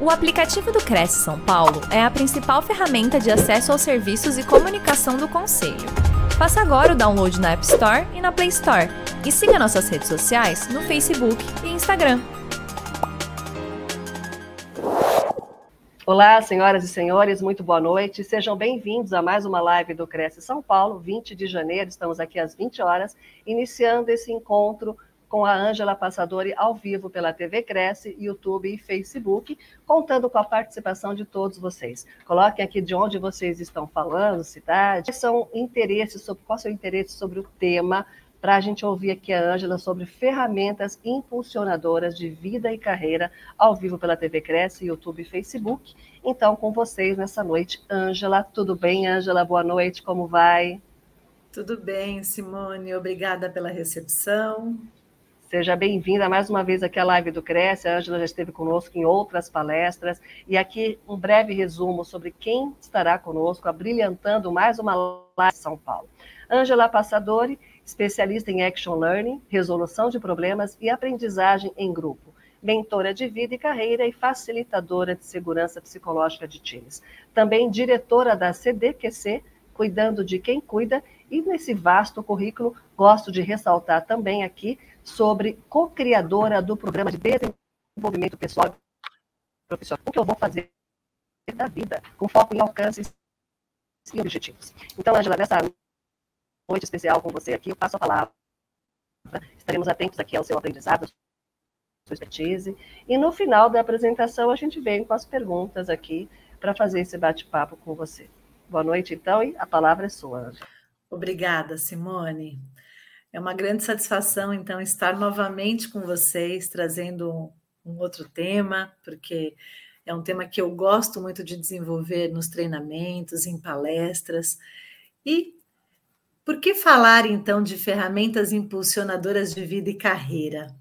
O aplicativo do Cresce São Paulo é a principal ferramenta de acesso aos serviços e comunicação do Conselho. Faça agora o download na App Store e na Play Store. E siga nossas redes sociais no Facebook e Instagram. Olá, senhoras e senhores, muito boa noite. Sejam bem-vindos a mais uma live do Cresce São Paulo, 20 de janeiro. Estamos aqui às 20 horas, iniciando esse encontro com a Ângela Passadori ao vivo pela TV Cresce, YouTube e Facebook, contando com a participação de todos vocês. Coloquem aqui de onde vocês estão falando, cidade, quais são interesses, sobre, qual é o seu interesse sobre o tema, para a gente ouvir aqui a Ângela sobre ferramentas impulsionadoras de vida e carreira ao vivo pela TV Cresce, YouTube e Facebook. Então, com vocês nessa noite, Ângela. Tudo bem, Ângela? Boa noite, como vai? Tudo bem, Simone. Obrigada pela recepção. Seja bem-vinda mais uma vez aqui à live do Cresce. A Ângela já esteve conosco em outras palestras. E aqui um breve resumo sobre quem estará conosco, abrilhantando mais uma live de São Paulo. Ângela Passadori, especialista em Action Learning, resolução de problemas e aprendizagem em grupo. Mentora de vida e carreira e facilitadora de segurança psicológica de times. Também diretora da CDQC, cuidando de quem cuida, e nesse vasto currículo, gosto de ressaltar também aqui sobre co-criadora do programa de desenvolvimento pessoal e profissional. O que eu vou fazer da vida, com foco em alcances e objetivos. Então, Angela, nessa noite especial com você aqui, eu passo a palavra. Estaremos atentos aqui ao seu aprendizado, sua expertise. E no final da apresentação, a gente vem com as perguntas aqui para fazer esse bate-papo com você. Boa noite, então, e a palavra é sua, Angela. Obrigada, Simone. É uma grande satisfação, então, estar novamente com vocês, trazendo um outro tema, porque é um tema que eu gosto muito de desenvolver nos treinamentos, em palestras. E por que falar, então, de ferramentas impulsionadoras de vida e carreira?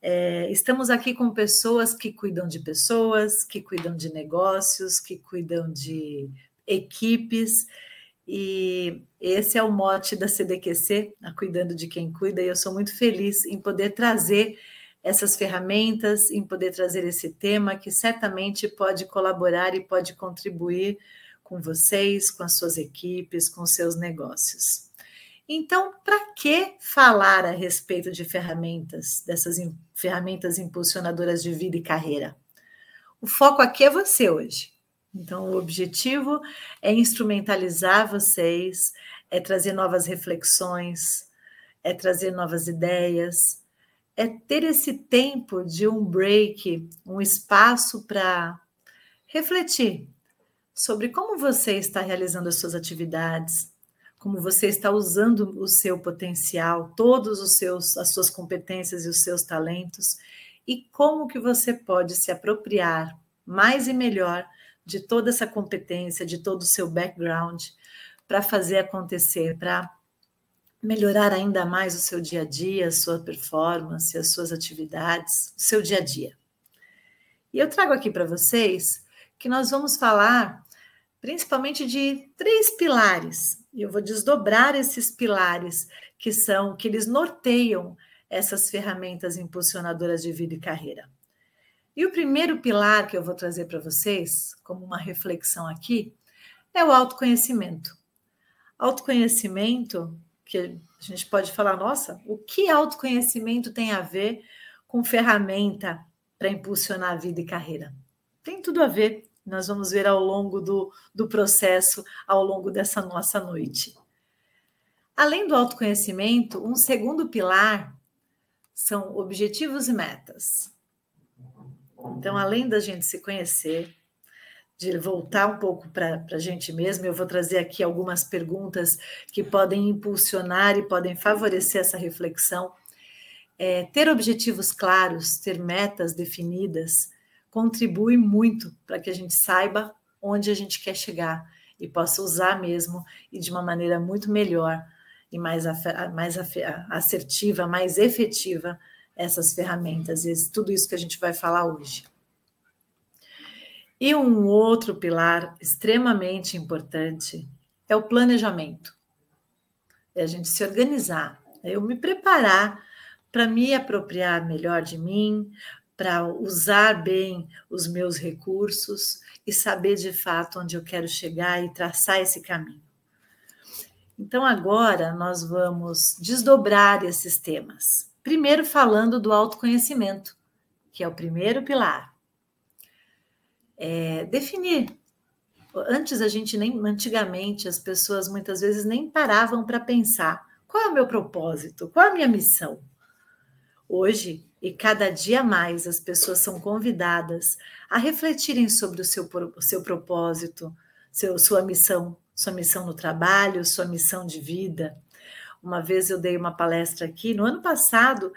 É, estamos aqui com pessoas que cuidam de pessoas, que cuidam de negócios, que cuidam de equipes, e esse é o mote da CDQC, a Cuidando de Quem Cuida, e eu sou muito feliz em poder trazer essas ferramentas, em poder trazer esse tema que certamente pode colaborar e pode contribuir com vocês, com as suas equipes, com seus negócios. Então, para que falar a respeito de ferramentas, dessas ferramentas impulsionadoras de vida e carreira? O foco aqui é você hoje. Então, o objetivo é instrumentalizar vocês, é trazer novas reflexões, é trazer novas ideias, é ter esse tempo de um break, um espaço para refletir sobre como você está realizando as suas atividades, como você está usando o seu potencial, todos os seus as suas competências e os seus talentos e como que você pode se apropriar mais e melhor de toda essa competência, de todo o seu background, para fazer acontecer, para melhorar ainda mais o seu dia a dia, a sua performance, as suas atividades, o seu dia a dia. E eu trago aqui para vocês que nós vamos falar principalmente de três pilares. E eu vou desdobrar esses pilares que são que eles norteiam essas ferramentas impulsionadoras de vida e carreira. E o primeiro pilar que eu vou trazer para vocês, como uma reflexão aqui, é o autoconhecimento. Autoconhecimento, que a gente pode falar, nossa, o que autoconhecimento tem a ver com ferramenta para impulsionar a vida e carreira? Tem tudo a ver. Nós vamos ver ao longo do, do processo, ao longo dessa nossa noite. Além do autoconhecimento, um segundo pilar são objetivos e metas. Então, além da gente se conhecer, de voltar um pouco para a gente mesmo, eu vou trazer aqui algumas perguntas que podem impulsionar e podem favorecer essa reflexão. É, ter objetivos claros, ter metas definidas, contribui muito para que a gente saiba onde a gente quer chegar e possa usar mesmo e de uma maneira muito melhor e mais, mais assertiva, mais efetiva essas ferramentas, tudo isso que a gente vai falar hoje. E um outro pilar extremamente importante é o planejamento. É a gente se organizar, é eu me preparar para me apropriar melhor de mim, para usar bem os meus recursos e saber de fato onde eu quero chegar e traçar esse caminho. Então, agora nós vamos desdobrar esses temas. Primeiro, falando do autoconhecimento, que é o primeiro pilar. É, definir. Antes a gente nem, antigamente, as pessoas muitas vezes nem paravam para pensar qual é o meu propósito, qual é a minha missão. Hoje, e cada dia mais, as pessoas são convidadas a refletirem sobre o seu, o seu propósito, seu, sua missão sua missão no trabalho, sua missão de vida. Uma vez eu dei uma palestra aqui no ano passado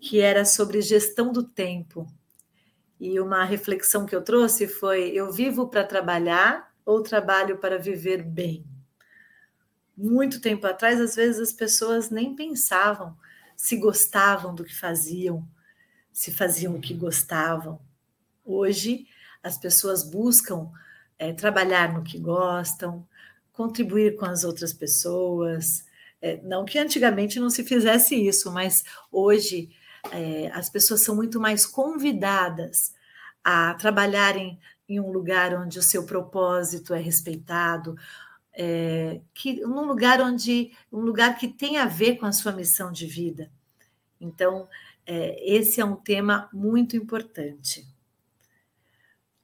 que era sobre gestão do tempo. E uma reflexão que eu trouxe foi: eu vivo para trabalhar ou trabalho para viver bem? Muito tempo atrás, às vezes as pessoas nem pensavam se gostavam do que faziam, se faziam o que gostavam. Hoje, as pessoas buscam é, trabalhar no que gostam, contribuir com as outras pessoas. É, não que antigamente não se fizesse isso, mas hoje é, as pessoas são muito mais convidadas a trabalharem em um lugar onde o seu propósito é respeitado, é, que num lugar onde um lugar que tem a ver com a sua missão de vida. Então, é, esse é um tema muito importante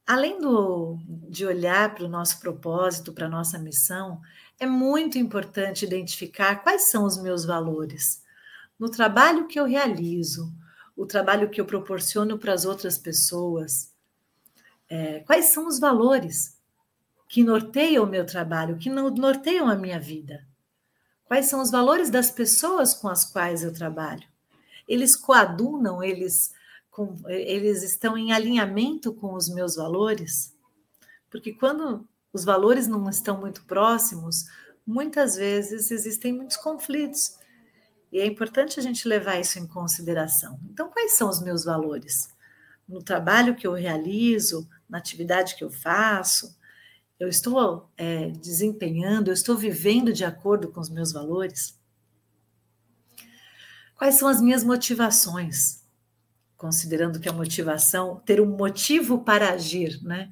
além do, de olhar para o nosso propósito, para a nossa missão, é muito importante identificar quais são os meus valores. No trabalho que eu realizo, o trabalho que eu proporciono para as outras pessoas, é, quais são os valores que norteiam o meu trabalho, que norteiam a minha vida? Quais são os valores das pessoas com as quais eu trabalho? Eles coadunam, eles com, eles estão em alinhamento com os meus valores? Porque quando os valores não estão muito próximos, muitas vezes existem muitos conflitos. E é importante a gente levar isso em consideração. Então, quais são os meus valores? No trabalho que eu realizo, na atividade que eu faço, eu estou é, desempenhando, eu estou vivendo de acordo com os meus valores? Quais são as minhas motivações? considerando que a motivação, ter um motivo para agir, né?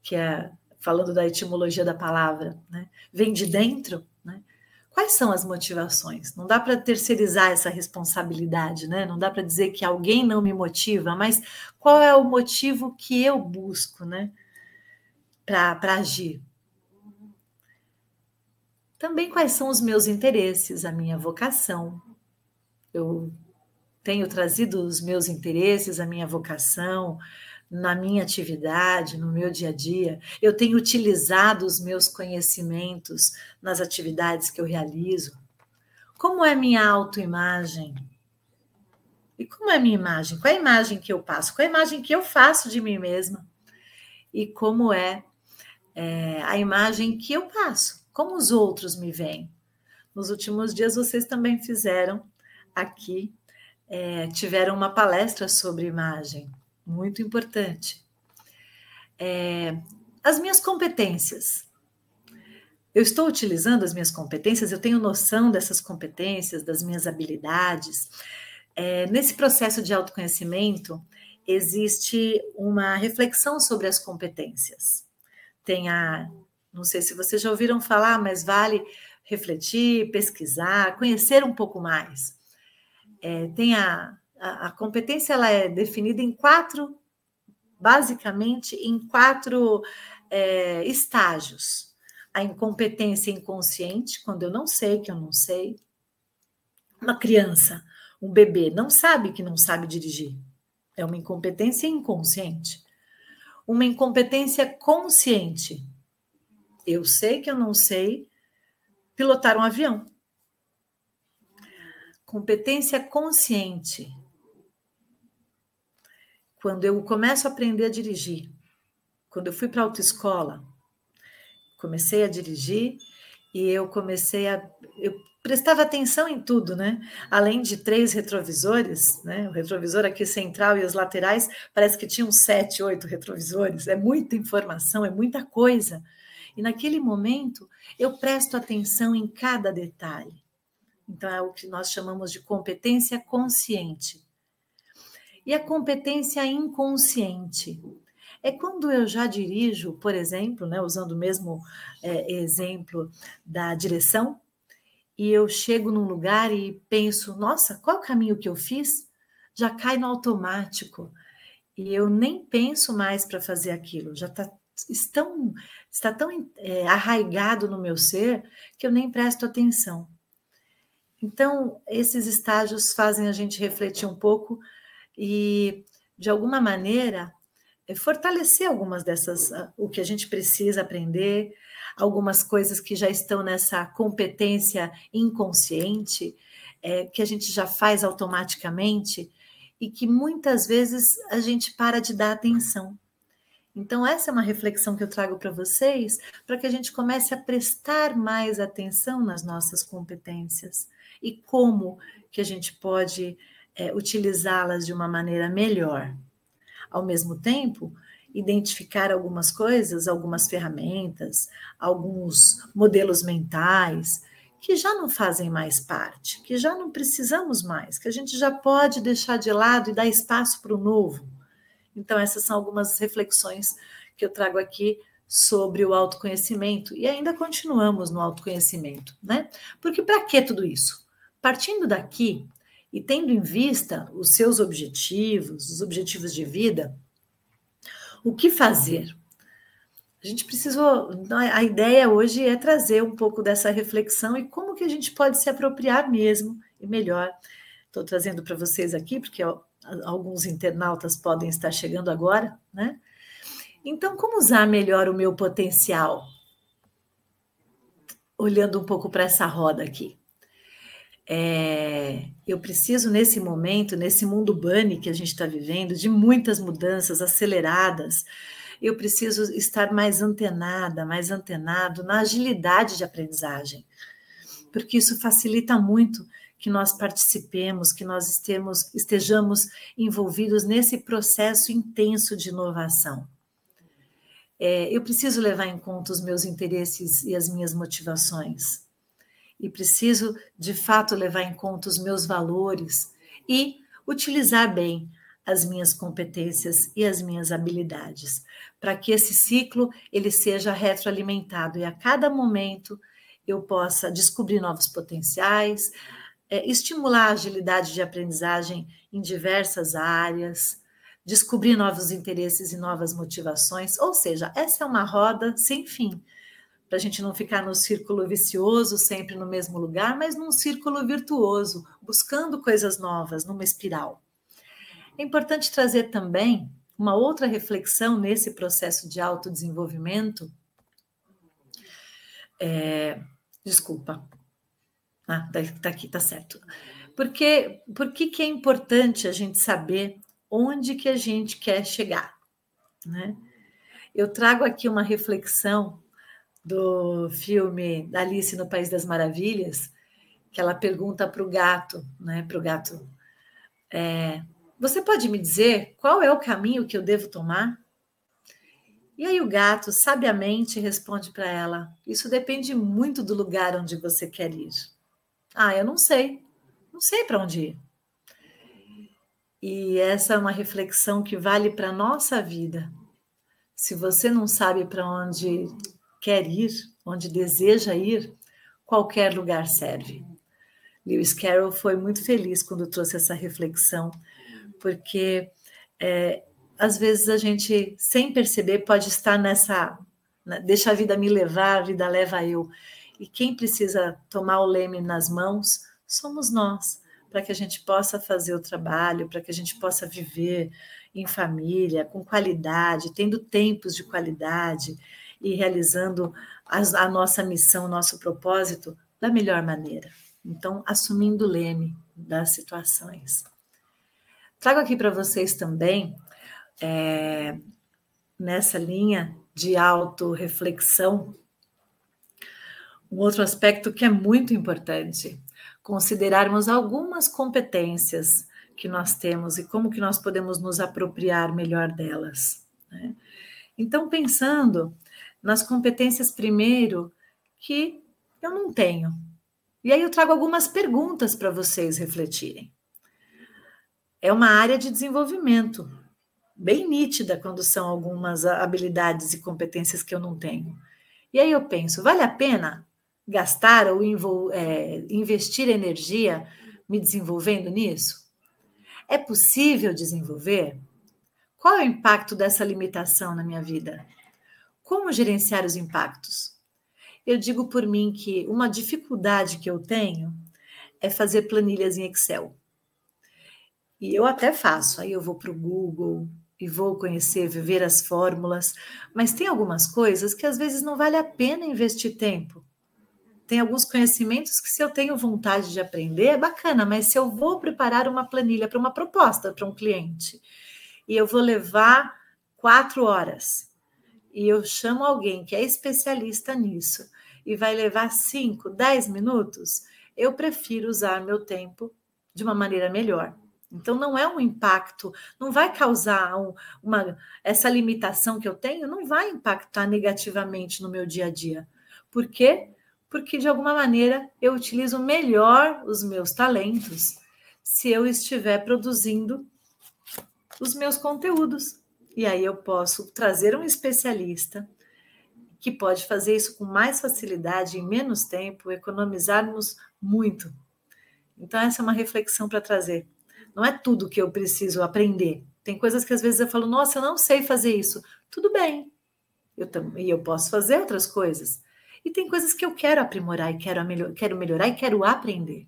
Que é falando da etimologia da palavra, né? Vem de dentro, né? Quais são as motivações? Não dá para terceirizar essa responsabilidade, né? Não dá para dizer que alguém não me motiva, mas qual é o motivo que eu busco, né? Para agir. Também quais são os meus interesses, a minha vocação. Eu tenho trazido os meus interesses, a minha vocação, na minha atividade, no meu dia a dia. Eu tenho utilizado os meus conhecimentos nas atividades que eu realizo. Como é minha autoimagem? E como é minha imagem? Qual é a imagem que eu passo? Qual é a imagem que eu faço de mim mesma? E como é, é a imagem que eu passo? Como os outros me veem? Nos últimos dias, vocês também fizeram aqui é, tiveram uma palestra sobre imagem, muito importante. É, as minhas competências. Eu estou utilizando as minhas competências, eu tenho noção dessas competências, das minhas habilidades. É, nesse processo de autoconhecimento, existe uma reflexão sobre as competências. Tem a, não sei se vocês já ouviram falar, mas vale refletir, pesquisar, conhecer um pouco mais é, tem a, a, competência ela é definida em quatro, basicamente em quatro é, estágios. A incompetência inconsciente, quando eu não sei que eu não sei. Uma criança, um bebê, não sabe que não sabe dirigir. É uma incompetência inconsciente. Uma incompetência consciente. Eu sei que eu não sei pilotar um avião. Competência consciente. Quando eu começo a aprender a dirigir, quando eu fui para a autoescola, comecei a dirigir e eu comecei a. Eu prestava atenção em tudo, né? Além de três retrovisores, né? O retrovisor aqui central e os laterais, parece que tinham sete, oito retrovisores. É muita informação, é muita coisa. E naquele momento eu presto atenção em cada detalhe. Então, é o que nós chamamos de competência consciente. E a competência inconsciente é quando eu já dirijo, por exemplo, né, usando o mesmo é, exemplo da direção, e eu chego num lugar e penso, nossa, qual o caminho que eu fiz? Já cai no automático. E eu nem penso mais para fazer aquilo, já tá, estão, está tão é, arraigado no meu ser que eu nem presto atenção. Então, esses estágios fazem a gente refletir um pouco e, de alguma maneira, é fortalecer algumas dessas, ah, o que a gente precisa aprender, algumas coisas que já estão nessa competência inconsciente, é, que a gente já faz automaticamente e que muitas vezes a gente para de dar atenção. Então, essa é uma reflexão que eu trago para vocês, para que a gente comece a prestar mais atenção nas nossas competências e como que a gente pode é, utilizá-las de uma maneira melhor ao mesmo tempo, identificar algumas coisas, algumas ferramentas, alguns modelos mentais que já não fazem mais parte, que já não precisamos mais, que a gente já pode deixar de lado e dar espaço para o novo. Então, essas são algumas reflexões que eu trago aqui sobre o autoconhecimento e ainda continuamos no autoconhecimento, né? Porque para que tudo isso? Partindo daqui, e tendo em vista os seus objetivos, os objetivos de vida, o que fazer? A gente precisou. A ideia hoje é trazer um pouco dessa reflexão e como que a gente pode se apropriar mesmo e melhor. Estou trazendo para vocês aqui, porque alguns internautas podem estar chegando agora, né? Então, como usar melhor o meu potencial? Olhando um pouco para essa roda aqui. É, eu preciso, nesse momento, nesse mundo bunny que a gente está vivendo, de muitas mudanças aceleradas, eu preciso estar mais antenada, mais antenado na agilidade de aprendizagem, porque isso facilita muito que nós participemos, que nós estemos, estejamos envolvidos nesse processo intenso de inovação. É, eu preciso levar em conta os meus interesses e as minhas motivações e preciso de fato levar em conta os meus valores e utilizar bem as minhas competências e as minhas habilidades, para que esse ciclo ele seja retroalimentado e a cada momento eu possa descobrir novos potenciais, é, estimular a agilidade de aprendizagem em diversas áreas, descobrir novos interesses e novas motivações, ou seja, essa é uma roda sem fim para a gente não ficar no círculo vicioso, sempre no mesmo lugar, mas num círculo virtuoso, buscando coisas novas, numa espiral. É importante trazer também uma outra reflexão nesse processo de autodesenvolvimento. É, desculpa. Ah, tá, tá aqui, tá certo. Porque, por que, que é importante a gente saber onde que a gente quer chegar? Né? Eu trago aqui uma reflexão do filme Alice no País das Maravilhas, que ela pergunta para o gato, né? Para o gato, é, você pode me dizer qual é o caminho que eu devo tomar? E aí o gato sabiamente responde para ela: Isso depende muito do lugar onde você quer ir. Ah, eu não sei, não sei para onde ir. E essa é uma reflexão que vale para a nossa vida. Se você não sabe para onde quer ir, onde deseja ir, qualquer lugar serve. Lewis Carroll foi muito feliz quando trouxe essa reflexão, porque é, às vezes a gente, sem perceber, pode estar nessa. Né, deixa a vida me levar, a vida leva eu. E quem precisa tomar o leme nas mãos somos nós, para que a gente possa fazer o trabalho, para que a gente possa viver em família, com qualidade, tendo tempos de qualidade, e realizando a, a nossa missão, nosso propósito da melhor maneira. Então, assumindo o leme das situações. Trago aqui para vocês também, é, nessa linha de autorreflexão, um outro aspecto que é muito importante, considerarmos algumas competências que nós temos e como que nós podemos nos apropriar melhor delas. Né? Então, pensando nas competências primeiro que eu não tenho. E aí eu trago algumas perguntas para vocês refletirem. é uma área de desenvolvimento bem nítida quando são algumas habilidades e competências que eu não tenho. E aí eu penso, vale a pena gastar ou é, investir energia me desenvolvendo nisso? É possível desenvolver? Qual é o impacto dessa limitação na minha vida? Como gerenciar os impactos? Eu digo por mim que uma dificuldade que eu tenho é fazer planilhas em Excel. E eu até faço, aí eu vou para o Google e vou conhecer, ver as fórmulas, mas tem algumas coisas que às vezes não vale a pena investir tempo. Tem alguns conhecimentos que, se eu tenho vontade de aprender, é bacana, mas se eu vou preparar uma planilha para uma proposta para um cliente e eu vou levar quatro horas e eu chamo alguém que é especialista nisso e vai levar cinco, dez minutos, eu prefiro usar meu tempo de uma maneira melhor. Então, não é um impacto, não vai causar um, uma. Essa limitação que eu tenho não vai impactar negativamente no meu dia a dia. Por quê? Porque, de alguma maneira, eu utilizo melhor os meus talentos se eu estiver produzindo os meus conteúdos. E aí eu posso trazer um especialista que pode fazer isso com mais facilidade, em menos tempo, economizarmos muito. Então, essa é uma reflexão para trazer não é tudo que eu preciso aprender. Tem coisas que às vezes eu falo, nossa, eu não sei fazer isso. Tudo bem. Eu também eu posso fazer outras coisas. E tem coisas que eu quero aprimorar e quero, quero melhorar e quero aprender.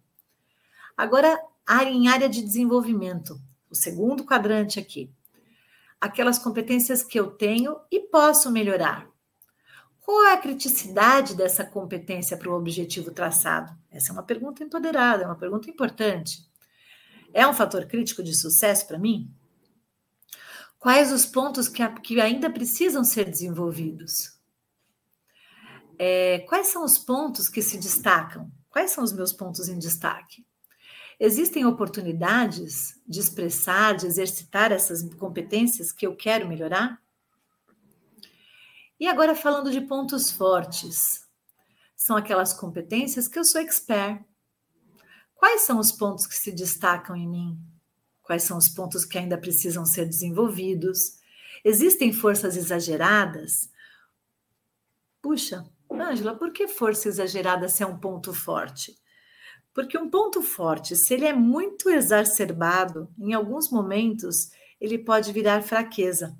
Agora, em área de desenvolvimento, o segundo quadrante aqui. Aquelas competências que eu tenho e posso melhorar. Qual é a criticidade dessa competência para o objetivo traçado? Essa é uma pergunta empoderada, é uma pergunta importante é um fator crítico de sucesso para mim? Quais os pontos que, que ainda precisam ser desenvolvidos? É, quais são os pontos que se destacam? Quais são os meus pontos em destaque? Existem oportunidades de expressar, de exercitar essas competências que eu quero melhorar? E agora falando de pontos fortes, são aquelas competências que eu sou expert, Quais são os pontos que se destacam em mim? Quais são os pontos que ainda precisam ser desenvolvidos? Existem forças exageradas? Puxa, Ângela, por que força exagerada se é um ponto forte? Porque um ponto forte, se ele é muito exacerbado, em alguns momentos ele pode virar fraqueza.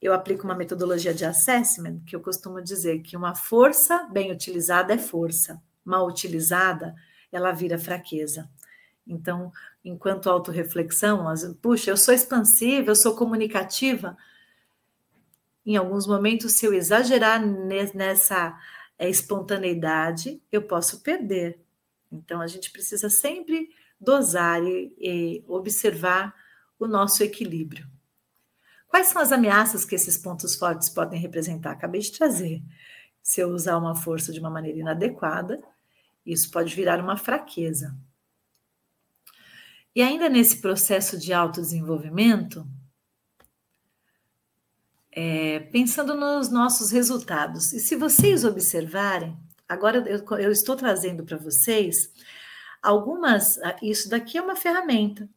Eu aplico uma metodologia de assessment que eu costumo dizer que uma força bem utilizada é força, mal utilizada ela vira fraqueza. Então, enquanto autorreflexão, puxa, eu sou expansiva, eu sou comunicativa. Em alguns momentos, se eu exagerar nessa é, espontaneidade, eu posso perder. Então, a gente precisa sempre dosar e, e observar o nosso equilíbrio. Quais são as ameaças que esses pontos fortes podem representar? Acabei de trazer. Se eu usar uma força de uma maneira inadequada, isso pode virar uma fraqueza. E ainda nesse processo de autodesenvolvimento, é, pensando nos nossos resultados, e se vocês observarem, agora eu, eu estou trazendo para vocês algumas. Ah, isso daqui é uma ferramenta.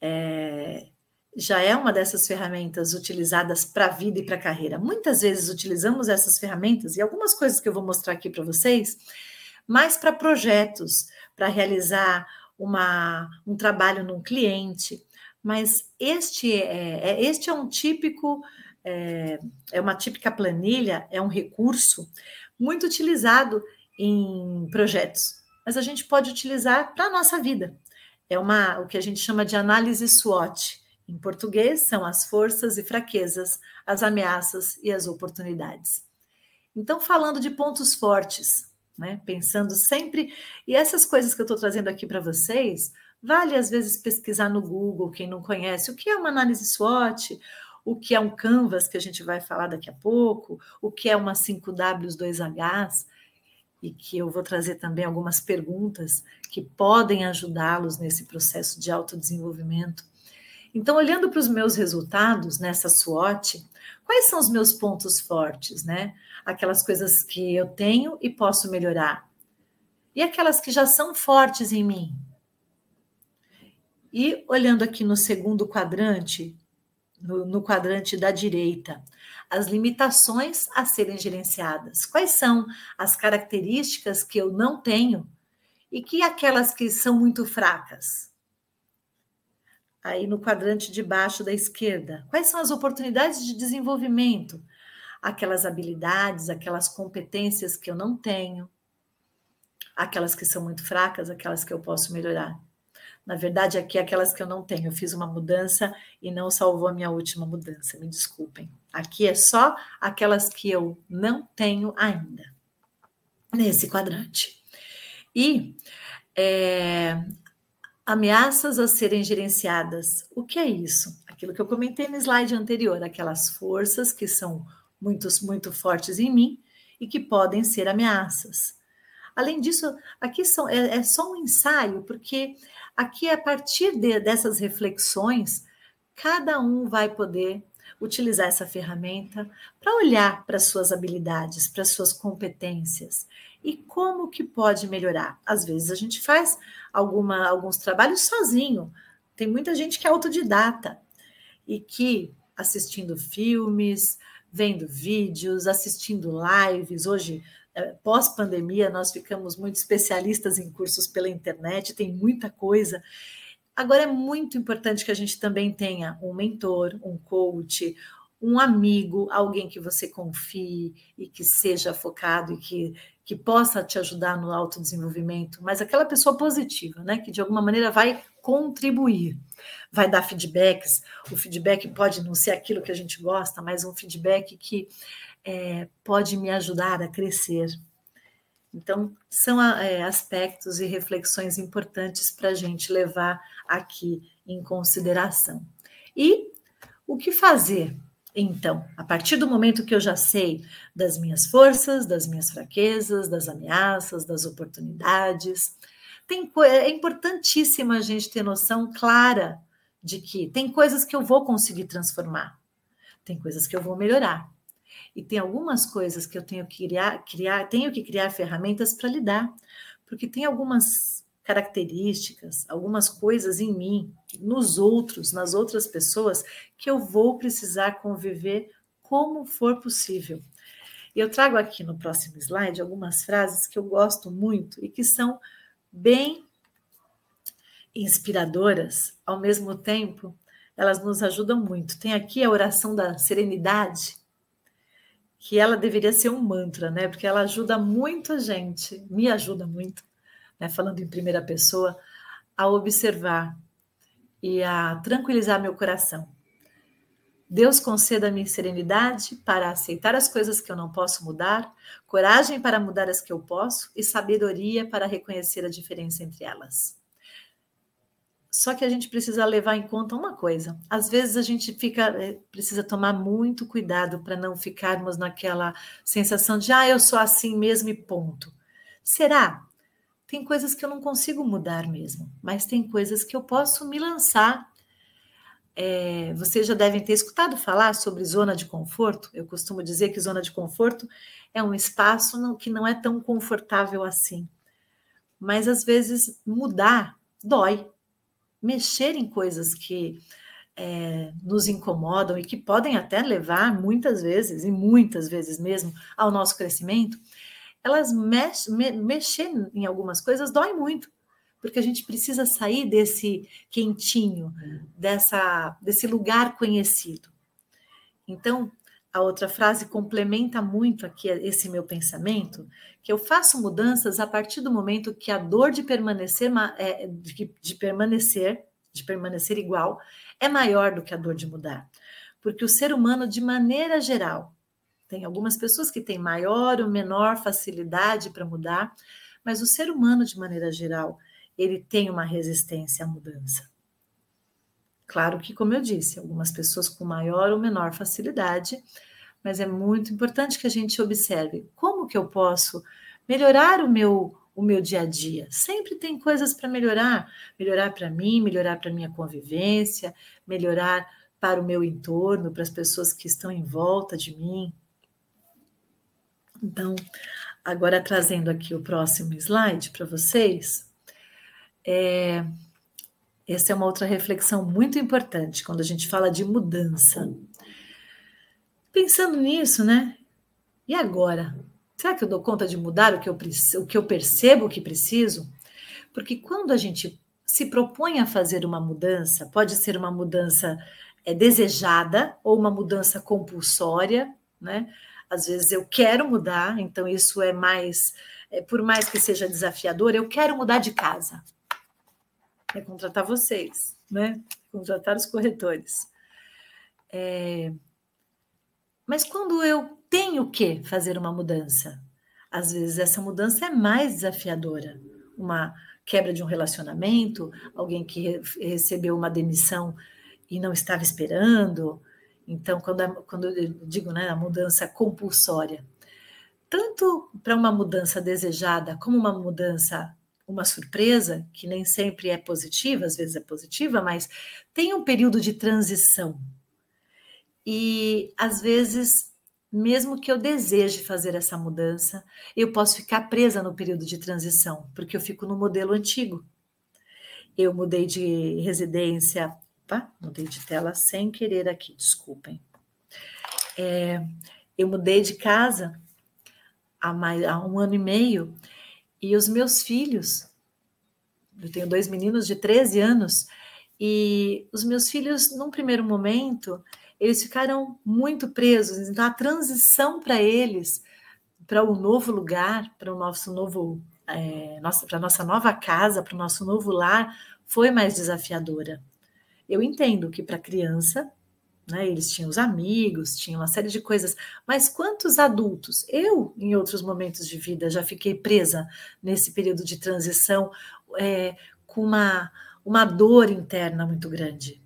É, já é uma dessas ferramentas utilizadas para a vida e para a carreira. Muitas vezes utilizamos essas ferramentas, e algumas coisas que eu vou mostrar aqui para vocês mas para projetos, para realizar uma, um trabalho num cliente. Mas este é, é este é um típico, é, é uma típica planilha, é um recurso muito utilizado em projetos, mas a gente pode utilizar para a nossa vida. É uma o que a gente chama de análise SWOT. Em português, são as forças e fraquezas, as ameaças e as oportunidades. Então, falando de pontos fortes, né? Pensando sempre. E essas coisas que eu estou trazendo aqui para vocês, vale às vezes pesquisar no Google, quem não conhece, o que é uma análise SWOT, o que é um Canvas, que a gente vai falar daqui a pouco, o que é uma 5Ws 2Hs, e que eu vou trazer também algumas perguntas que podem ajudá-los nesse processo de autodesenvolvimento. Então, olhando para os meus resultados nessa SWOT, quais são os meus pontos fortes, né? Aquelas coisas que eu tenho e posso melhorar. E aquelas que já são fortes em mim. E olhando aqui no segundo quadrante, no, no quadrante da direita, as limitações a serem gerenciadas. Quais são as características que eu não tenho e que aquelas que são muito fracas? Aí no quadrante de baixo da esquerda, quais são as oportunidades de desenvolvimento? Aquelas habilidades, aquelas competências que eu não tenho, aquelas que são muito fracas, aquelas que eu posso melhorar. Na verdade, aqui aquelas que eu não tenho. Eu fiz uma mudança e não salvou a minha última mudança, me desculpem. Aqui é só aquelas que eu não tenho ainda, nesse quadrante. E é, ameaças a serem gerenciadas. O que é isso? Aquilo que eu comentei no slide anterior, aquelas forças que são muito, muito fortes em mim e que podem ser ameaças. Além disso, aqui são, é, é só um ensaio, porque aqui, a partir de, dessas reflexões, cada um vai poder utilizar essa ferramenta para olhar para suas habilidades, para suas competências e como que pode melhorar. Às vezes a gente faz alguma, alguns trabalhos sozinho. Tem muita gente que é autodidata e que assistindo filmes, vendo vídeos, assistindo lives. Hoje, pós-pandemia, nós ficamos muito especialistas em cursos pela internet, tem muita coisa. Agora é muito importante que a gente também tenha um mentor, um coach, um amigo, alguém que você confie e que seja focado e que que possa te ajudar no autodesenvolvimento, mas aquela pessoa positiva, né, que de alguma maneira vai contribuir, vai dar feedbacks. O feedback pode não ser aquilo que a gente gosta, mas um feedback que é, pode me ajudar a crescer. Então, são é, aspectos e reflexões importantes para a gente levar aqui em consideração. E o que fazer então, a partir do momento que eu já sei das minhas forças, das minhas fraquezas, das ameaças, das oportunidades, tem, é importantíssimo a gente ter noção clara de que tem coisas que eu vou conseguir transformar, tem coisas que eu vou melhorar. E tem algumas coisas que eu tenho que criar, criar tenho que criar ferramentas para lidar, porque tem algumas características, algumas coisas em mim, nos outros, nas outras pessoas, que eu vou precisar conviver como for possível. E eu trago aqui no próximo slide algumas frases que eu gosto muito e que são bem inspiradoras, ao mesmo tempo, elas nos ajudam muito. Tem aqui a oração da serenidade, que ela deveria ser um mantra, né? Porque ela ajuda muito a gente, me ajuda muito né, falando em primeira pessoa, a observar e a tranquilizar meu coração. Deus conceda-me serenidade para aceitar as coisas que eu não posso mudar, coragem para mudar as que eu posso e sabedoria para reconhecer a diferença entre elas. Só que a gente precisa levar em conta uma coisa. Às vezes a gente fica eh, precisa tomar muito cuidado para não ficarmos naquela sensação de ah, eu sou assim mesmo e ponto. Será? tem coisas que eu não consigo mudar mesmo, mas tem coisas que eu posso me lançar. É, vocês já devem ter escutado falar sobre zona de conforto. Eu costumo dizer que zona de conforto é um espaço que não é tão confortável assim. Mas às vezes mudar dói. Mexer em coisas que é, nos incomodam e que podem até levar muitas vezes, e muitas vezes mesmo, ao nosso crescimento, elas mex, me, mexer em algumas coisas dói muito, porque a gente precisa sair desse quentinho, dessa, desse lugar conhecido. Então, a outra frase complementa muito aqui esse meu pensamento, que eu faço mudanças a partir do momento que a dor de permanecer, é, de, permanecer, de permanecer igual, é maior do que a dor de mudar. Porque o ser humano, de maneira geral, tem algumas pessoas que têm maior ou menor facilidade para mudar, mas o ser humano, de maneira geral, ele tem uma resistência à mudança. Claro que, como eu disse, algumas pessoas com maior ou menor facilidade, mas é muito importante que a gente observe como que eu posso melhorar o meu o meu dia a dia. Sempre tem coisas para melhorar, melhorar para mim, melhorar para minha convivência, melhorar para o meu entorno, para as pessoas que estão em volta de mim. Então, agora trazendo aqui o próximo slide para vocês, é, essa é uma outra reflexão muito importante quando a gente fala de mudança. Pensando nisso, né? E agora? Será que eu dou conta de mudar o que eu, o que eu percebo que preciso? Porque quando a gente se propõe a fazer uma mudança, pode ser uma mudança é, desejada ou uma mudança compulsória, né? Às vezes eu quero mudar, então isso é mais, é, por mais que seja desafiador, eu quero mudar de casa. É contratar vocês, né? Contratar os corretores. É... Mas quando eu tenho que fazer uma mudança, às vezes essa mudança é mais desafiadora. Uma quebra de um relacionamento, alguém que recebeu uma demissão e não estava esperando. Então, quando, é, quando eu digo né, a mudança compulsória, tanto para uma mudança desejada como uma mudança, uma surpresa, que nem sempre é positiva, às vezes é positiva, mas tem um período de transição. E às vezes mesmo que eu deseje fazer essa mudança, eu posso ficar presa no período de transição, porque eu fico no modelo antigo. Eu mudei de residência, opa, mudei de tela sem querer aqui, desculpem. É, eu mudei de casa há, mais, há um ano e meio e os meus filhos, eu tenho dois meninos de 13 anos, e os meus filhos, num primeiro momento, eles ficaram muito presos. Então, a transição para eles, para o um novo lugar, para o nosso novo, é, nossa, para nossa nova casa, para o nosso novo lar, foi mais desafiadora. Eu entendo que para criança, né, eles tinham os amigos, tinham uma série de coisas, mas quantos adultos? Eu, em outros momentos de vida, já fiquei presa nesse período de transição é, com uma, uma dor interna muito grande.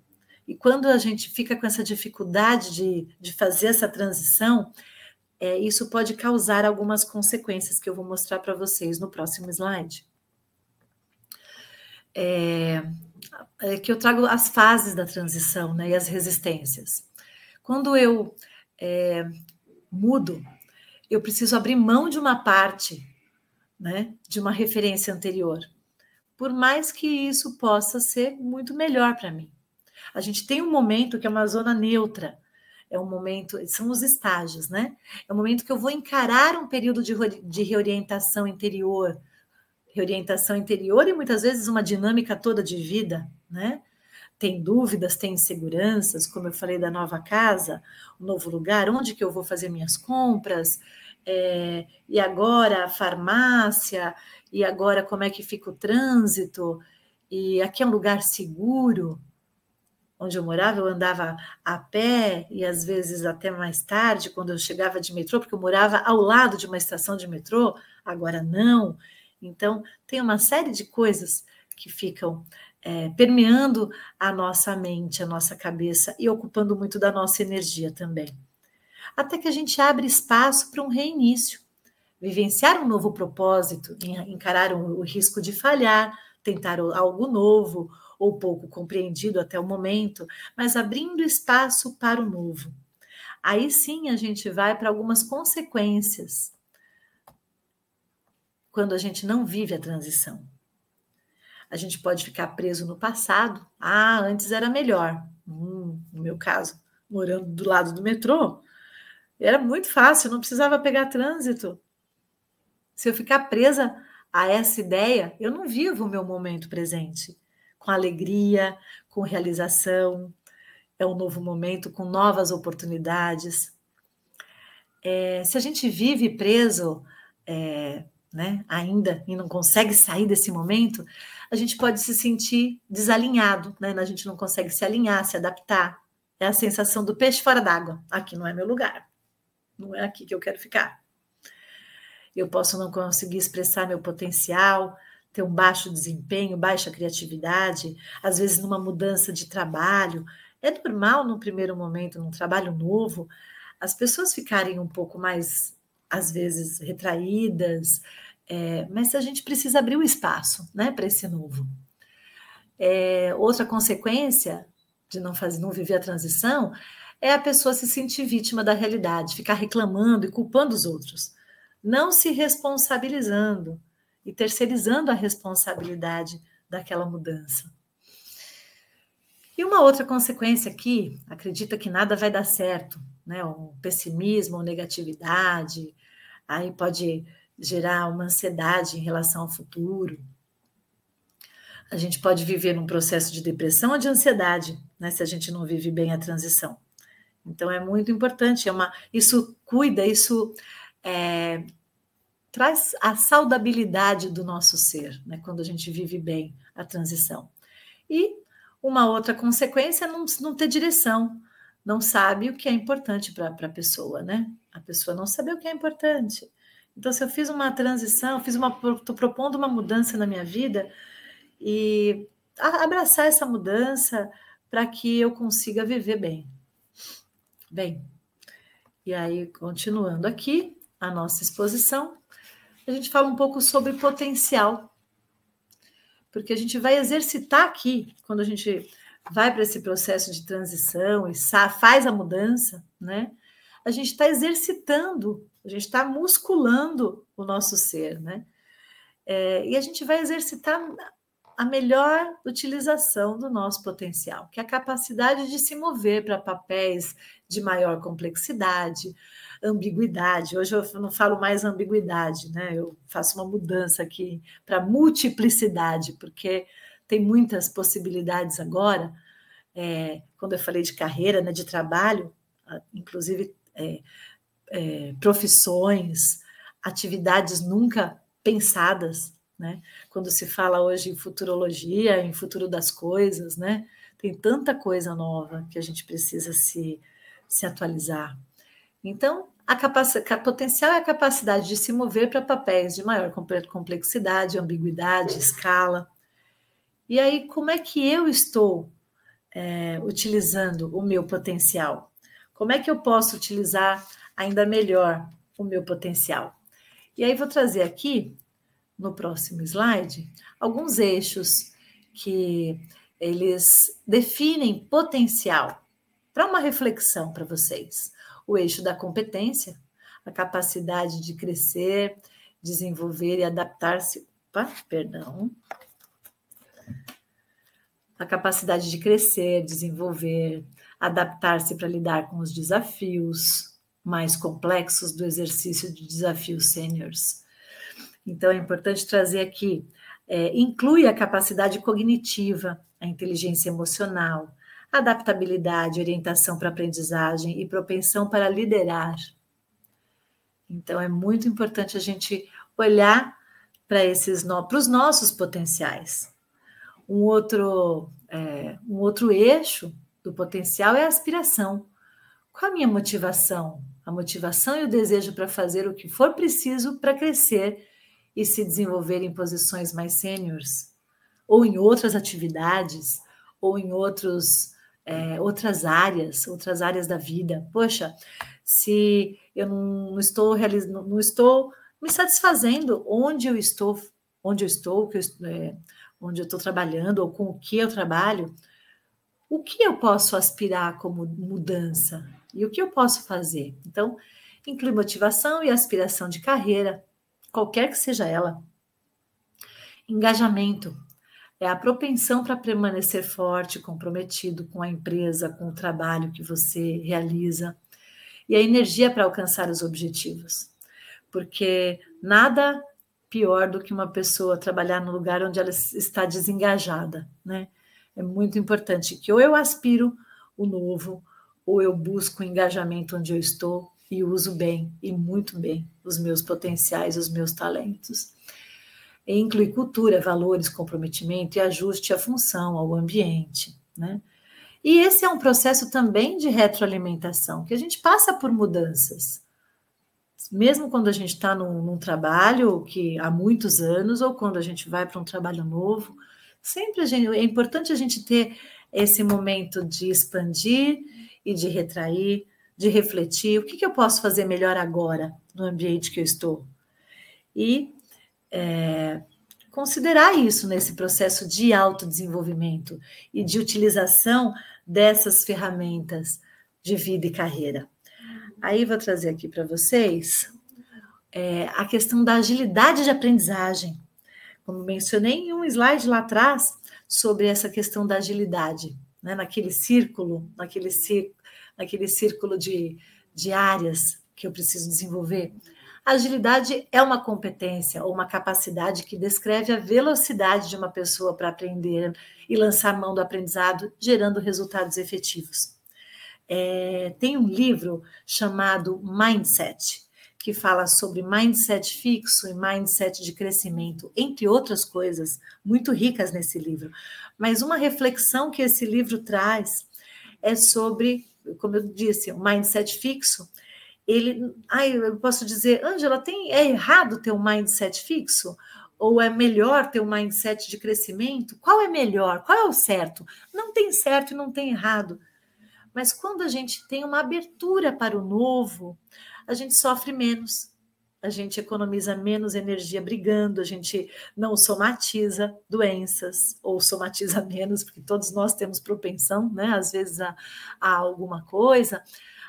E quando a gente fica com essa dificuldade de, de fazer essa transição, é, isso pode causar algumas consequências que eu vou mostrar para vocês no próximo slide. É, é, que eu trago as fases da transição né, e as resistências. Quando eu é, mudo, eu preciso abrir mão de uma parte né, de uma referência anterior, por mais que isso possa ser muito melhor para mim. A gente tem um momento que é uma zona neutra. É um momento, são os estágios, né? É um momento que eu vou encarar um período de, de reorientação interior, reorientação interior e muitas vezes uma dinâmica toda de vida, né? Tem dúvidas, tem inseguranças, como eu falei da nova casa, novo lugar, onde que eu vou fazer minhas compras, é, e agora a farmácia, e agora como é que fica o trânsito, e aqui é um lugar seguro, onde eu morava, eu andava a pé e às vezes até mais tarde, quando eu chegava de metrô, porque eu morava ao lado de uma estação de metrô, agora não. Então, tem uma série de coisas que ficam é, permeando a nossa mente, a nossa cabeça e ocupando muito da nossa energia também. Até que a gente abre espaço para um reinício, vivenciar um novo propósito, encarar o risco de falhar, tentar algo novo ou pouco compreendido até o momento, mas abrindo espaço para o novo. Aí sim a gente vai para algumas consequências quando a gente não vive a transição. A gente pode ficar preso no passado. Ah, antes era melhor. Hum, no meu caso, morando do lado do metrô, era muito fácil, não precisava pegar trânsito. Se eu ficar presa a essa ideia, eu não vivo o meu momento presente com alegria, com realização. É um novo momento com novas oportunidades. É, se a gente vive preso, é, né, ainda e não consegue sair desse momento, a gente pode se sentir desalinhado, né? A gente não consegue se alinhar, se adaptar. É a sensação do peixe fora d'água. Aqui não é meu lugar. Não é aqui que eu quero ficar. Eu posso não conseguir expressar meu potencial, ter um baixo desempenho, baixa criatividade, às vezes numa mudança de trabalho. É normal, no primeiro momento, num trabalho novo, as pessoas ficarem um pouco mais, às vezes, retraídas, é, mas a gente precisa abrir o espaço né, para esse novo. É, outra consequência de não fazer, não viver a transição é a pessoa se sentir vítima da realidade, ficar reclamando e culpando os outros, não se responsabilizando e terceirizando a responsabilidade daquela mudança. E uma outra consequência aqui, acredita que nada vai dar certo, né? Um pessimismo ou negatividade, aí pode gerar uma ansiedade em relação ao futuro. A gente pode viver num processo de depressão ou de ansiedade, né? Se a gente não vive bem a transição. Então é muito importante, é uma, isso cuida, isso é, traz a saudabilidade do nosso ser, né? Quando a gente vive bem a transição. E uma outra consequência é não, não ter direção, não sabe o que é importante para a pessoa, né? A pessoa não sabe o que é importante. Então, se eu fiz uma transição, fiz uma, estou propondo uma mudança na minha vida e abraçar essa mudança para que eu consiga viver bem. Bem, e aí, continuando aqui a nossa exposição, a gente fala um pouco sobre potencial porque a gente vai exercitar aqui, quando a gente vai para esse processo de transição e faz a mudança, né? A gente está exercitando, a gente está musculando o nosso ser, né? É, e a gente vai exercitar a melhor utilização do nosso potencial, que é a capacidade de se mover para papéis de maior complexidade, ambiguidade. Hoje eu não falo mais ambiguidade, né? Eu faço uma mudança aqui para multiplicidade, porque tem muitas possibilidades agora. É, quando eu falei de carreira, né, de trabalho, inclusive é, é, profissões, atividades nunca pensadas, né? Quando se fala hoje em futurologia, em futuro das coisas, né? Tem tanta coisa nova que a gente precisa se, se atualizar. Então, a, capacidade, potencial é a capacidade de se mover para papéis de maior complexidade, ambiguidade, escala. E aí, como é que eu estou é, utilizando o meu potencial? Como é que eu posso utilizar ainda melhor o meu potencial? E aí, vou trazer aqui, no próximo slide, alguns eixos que eles definem potencial para uma reflexão para vocês o eixo da competência, a capacidade de crescer, desenvolver e adaptar-se. Perdão. A capacidade de crescer, desenvolver, adaptar-se para lidar com os desafios mais complexos do exercício de desafios sêniores. Então, é importante trazer aqui, é, inclui a capacidade cognitiva, a inteligência emocional, adaptabilidade, orientação para aprendizagem e propensão para liderar. Então é muito importante a gente olhar para esses para os nossos potenciais. Um outro é, um outro eixo do potencial é a aspiração. Qual a minha motivação? A motivação e o desejo para fazer o que for preciso para crescer e se desenvolver em posições mais sêniores, ou em outras atividades, ou em outros é, outras áreas, outras áreas da vida. Poxa, se eu não estou realizando, não estou me satisfazendo onde eu estou, onde eu estou, é, onde eu estou trabalhando ou com o que eu trabalho, o que eu posso aspirar como mudança e o que eu posso fazer? Então, inclui motivação e aspiração de carreira, qualquer que seja ela. Engajamento, é a propensão para permanecer forte, comprometido com a empresa, com o trabalho que você realiza, e a energia para alcançar os objetivos. Porque nada pior do que uma pessoa trabalhar no lugar onde ela está desengajada, né? É muito importante que ou eu aspiro o novo, ou eu busco o engajamento onde eu estou e uso bem e muito bem os meus potenciais, os meus talentos inclui cultura, valores, comprometimento e ajuste à função, ao ambiente, né? E esse é um processo também de retroalimentação, que a gente passa por mudanças. Mesmo quando a gente está num, num, trabalho que há muitos anos, ou quando a gente vai para um trabalho novo, sempre gente, é importante a gente ter esse momento de expandir e de retrair, de refletir, o que, que eu posso fazer melhor agora no ambiente que eu estou. E é, considerar isso nesse processo de autodesenvolvimento e de utilização dessas ferramentas de vida e carreira. Aí vou trazer aqui para vocês é, a questão da agilidade de aprendizagem. Como mencionei em um slide lá atrás sobre essa questão da agilidade. né, naquele círculo, naquele, naquele círculo de, de áreas que eu preciso desenvolver. A agilidade é uma competência ou uma capacidade que descreve a velocidade de uma pessoa para aprender e lançar mão do aprendizado, gerando resultados efetivos. É, tem um livro chamado Mindset, que fala sobre mindset fixo e mindset de crescimento, entre outras coisas muito ricas nesse livro. Mas uma reflexão que esse livro traz é sobre, como eu disse, o mindset fixo. Ele, ai, eu posso dizer, Ângela, tem é errado ter um mindset fixo? Ou é melhor ter um mindset de crescimento? Qual é melhor? Qual é o certo? Não tem certo e não tem errado. Mas quando a gente tem uma abertura para o novo, a gente sofre menos, a gente economiza menos energia brigando, a gente não somatiza doenças, ou somatiza menos, porque todos nós temos propensão, né? Às vezes, a, a alguma coisa,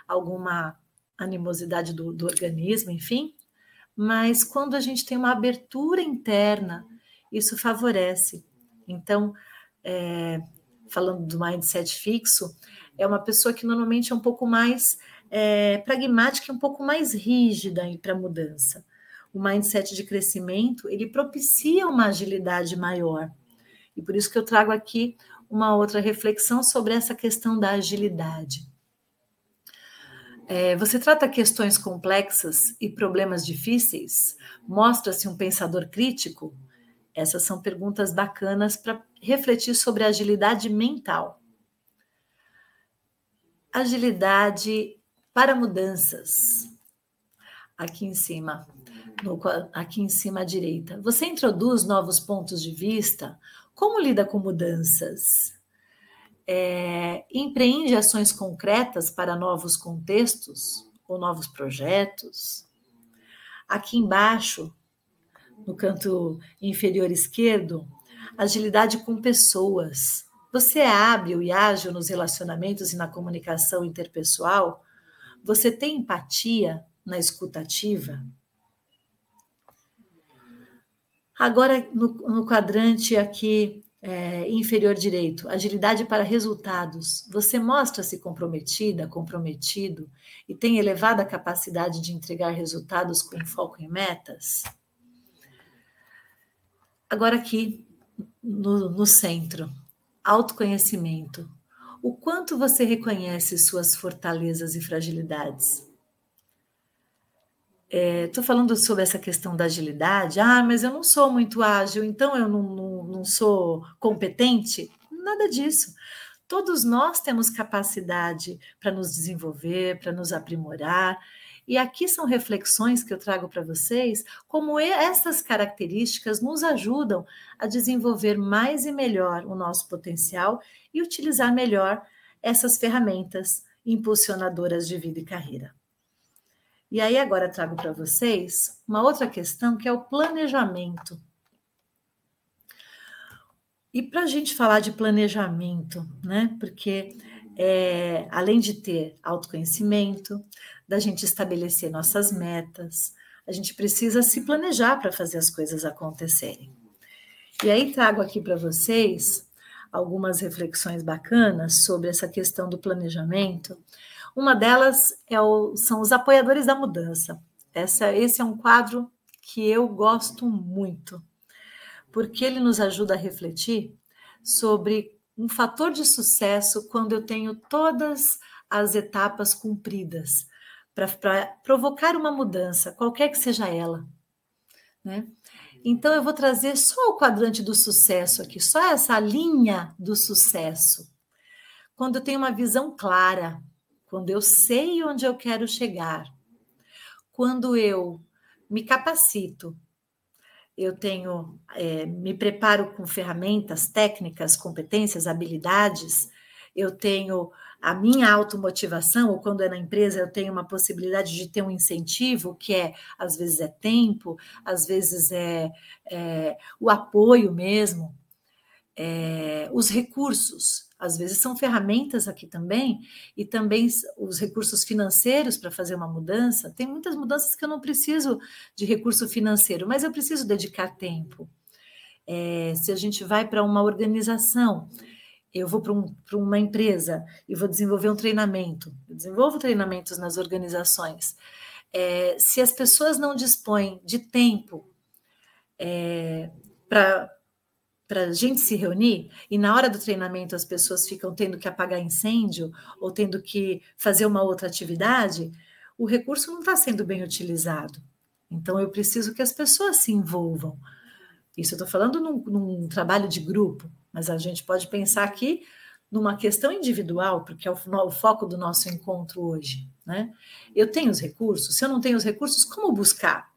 alguma animosidade do, do organismo, enfim. Mas quando a gente tem uma abertura interna, isso favorece. Então, é, falando do mindset fixo, é uma pessoa que normalmente é um pouco mais é, pragmática e um pouco mais rígida para a mudança. O mindset de crescimento ele propicia uma agilidade maior. E por isso que eu trago aqui uma outra reflexão sobre essa questão da agilidade. É, você trata questões complexas e problemas difíceis? Mostra-se um pensador crítico? Essas são perguntas bacanas para refletir sobre a agilidade mental agilidade para mudanças. Aqui em cima, no, aqui em cima à direita. Você introduz novos pontos de vista? Como lida com mudanças? É, empreende ações concretas para novos contextos ou novos projetos? Aqui embaixo, no canto inferior esquerdo, agilidade com pessoas. Você é hábil e ágil nos relacionamentos e na comunicação interpessoal? Você tem empatia na escutativa? Agora, no, no quadrante aqui é, inferior direito, agilidade para resultados. Você mostra-se comprometida, comprometido e tem elevada capacidade de entregar resultados com foco em metas? Agora, aqui no, no centro, autoconhecimento. O quanto você reconhece suas fortalezas e fragilidades? Estou é, falando sobre essa questão da agilidade. Ah, mas eu não sou muito ágil, então eu não, não, não sou competente. Nada disso. Todos nós temos capacidade para nos desenvolver, para nos aprimorar. E aqui são reflexões que eu trago para vocês, como essas características nos ajudam a desenvolver mais e melhor o nosso potencial e utilizar melhor essas ferramentas impulsionadoras de vida e carreira. E aí agora trago para vocês uma outra questão que é o planejamento. E para a gente falar de planejamento, né? Porque é, além de ter autoconhecimento, da gente estabelecer nossas metas, a gente precisa se planejar para fazer as coisas acontecerem. E aí trago aqui para vocês algumas reflexões bacanas sobre essa questão do planejamento. Uma delas é o, são os apoiadores da mudança. Essa, esse é um quadro que eu gosto muito, porque ele nos ajuda a refletir sobre um fator de sucesso quando eu tenho todas as etapas cumpridas para provocar uma mudança, qualquer que seja ela. Né? Então, eu vou trazer só o quadrante do sucesso aqui, só essa linha do sucesso. Quando eu tenho uma visão clara, quando eu sei onde eu quero chegar, quando eu me capacito, eu tenho, é, me preparo com ferramentas, técnicas, competências, habilidades, eu tenho a minha automotivação, ou quando é na empresa, eu tenho uma possibilidade de ter um incentivo, que é, às vezes é tempo, às vezes é, é o apoio mesmo, é, os recursos, às vezes são ferramentas aqui também, e também os recursos financeiros para fazer uma mudança. Tem muitas mudanças que eu não preciso de recurso financeiro, mas eu preciso dedicar tempo. É, se a gente vai para uma organização, eu vou para um, uma empresa e vou desenvolver um treinamento, eu desenvolvo treinamentos nas organizações. É, se as pessoas não dispõem de tempo é, para a gente se reunir e na hora do treinamento as pessoas ficam tendo que apagar incêndio ou tendo que fazer uma outra atividade, o recurso não está sendo bem utilizado. Então eu preciso que as pessoas se envolvam. Isso eu estou falando num, num, trabalho de grupo, mas a gente pode pensar aqui numa questão individual, porque é o, foco do nosso encontro hoje. Né? Eu tenho os recursos, se eu não tenho os recursos, como buscar?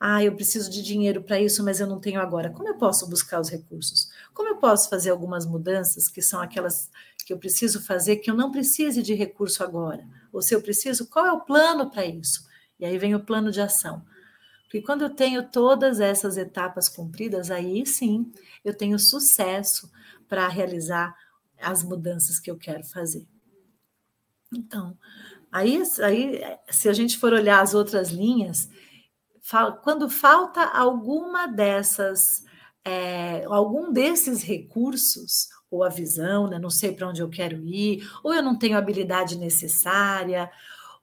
Ah, eu preciso de dinheiro para isso, mas eu não tenho agora. Como eu posso buscar os recursos? Como eu posso fazer algumas mudanças que são aquelas que eu preciso fazer que eu não precise de recurso agora? Ou se eu preciso, qual é o plano para isso? E aí vem o plano de ação. Porque quando eu tenho todas essas etapas cumpridas, aí sim eu tenho sucesso para realizar as mudanças que eu quero fazer. Então, aí, aí, se a gente for olhar as outras linhas, quando falta alguma dessas, é, algum desses recursos, ou a visão, né? não sei para onde eu quero ir, ou eu não tenho a habilidade necessária,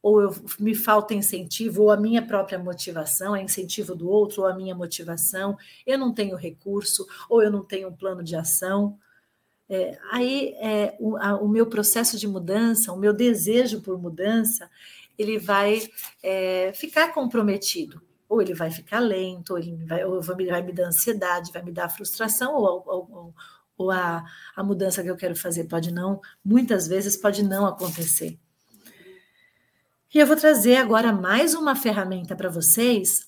ou eu, me falta incentivo, ou a minha própria motivação, é incentivo do outro, ou a minha motivação, eu não tenho recurso, ou eu não tenho um plano de ação. É, aí é, o, a, o, meu processo de mudança, o meu desejo por mudança, ele vai é, ficar comprometido ou ele vai ficar lento, ou ele vai, ou vai me dar ansiedade, vai me dar frustração, ou, ou, ou a, a mudança que eu quero fazer pode não, muitas vezes pode não acontecer. E eu vou trazer agora mais uma ferramenta para vocês,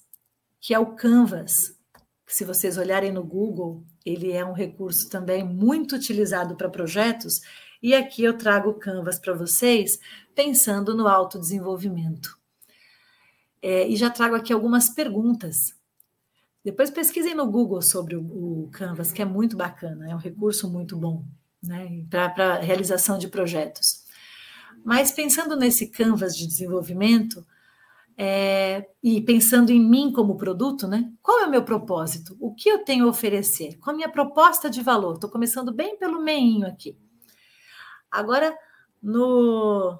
que é o Canvas. Se vocês olharem no Google, ele é um recurso também muito utilizado para projetos, e aqui eu trago o Canvas para vocês, pensando no autodesenvolvimento. É, e já trago aqui algumas perguntas. Depois pesquisem no Google sobre o, o Canvas, que é muito bacana, é um recurso muito bom né, para realização de projetos. Mas pensando nesse Canvas de desenvolvimento, é, e pensando em mim como produto, né? Qual é o meu propósito? O que eu tenho a oferecer? Qual a minha proposta de valor? Estou começando bem pelo meinho aqui. Agora, no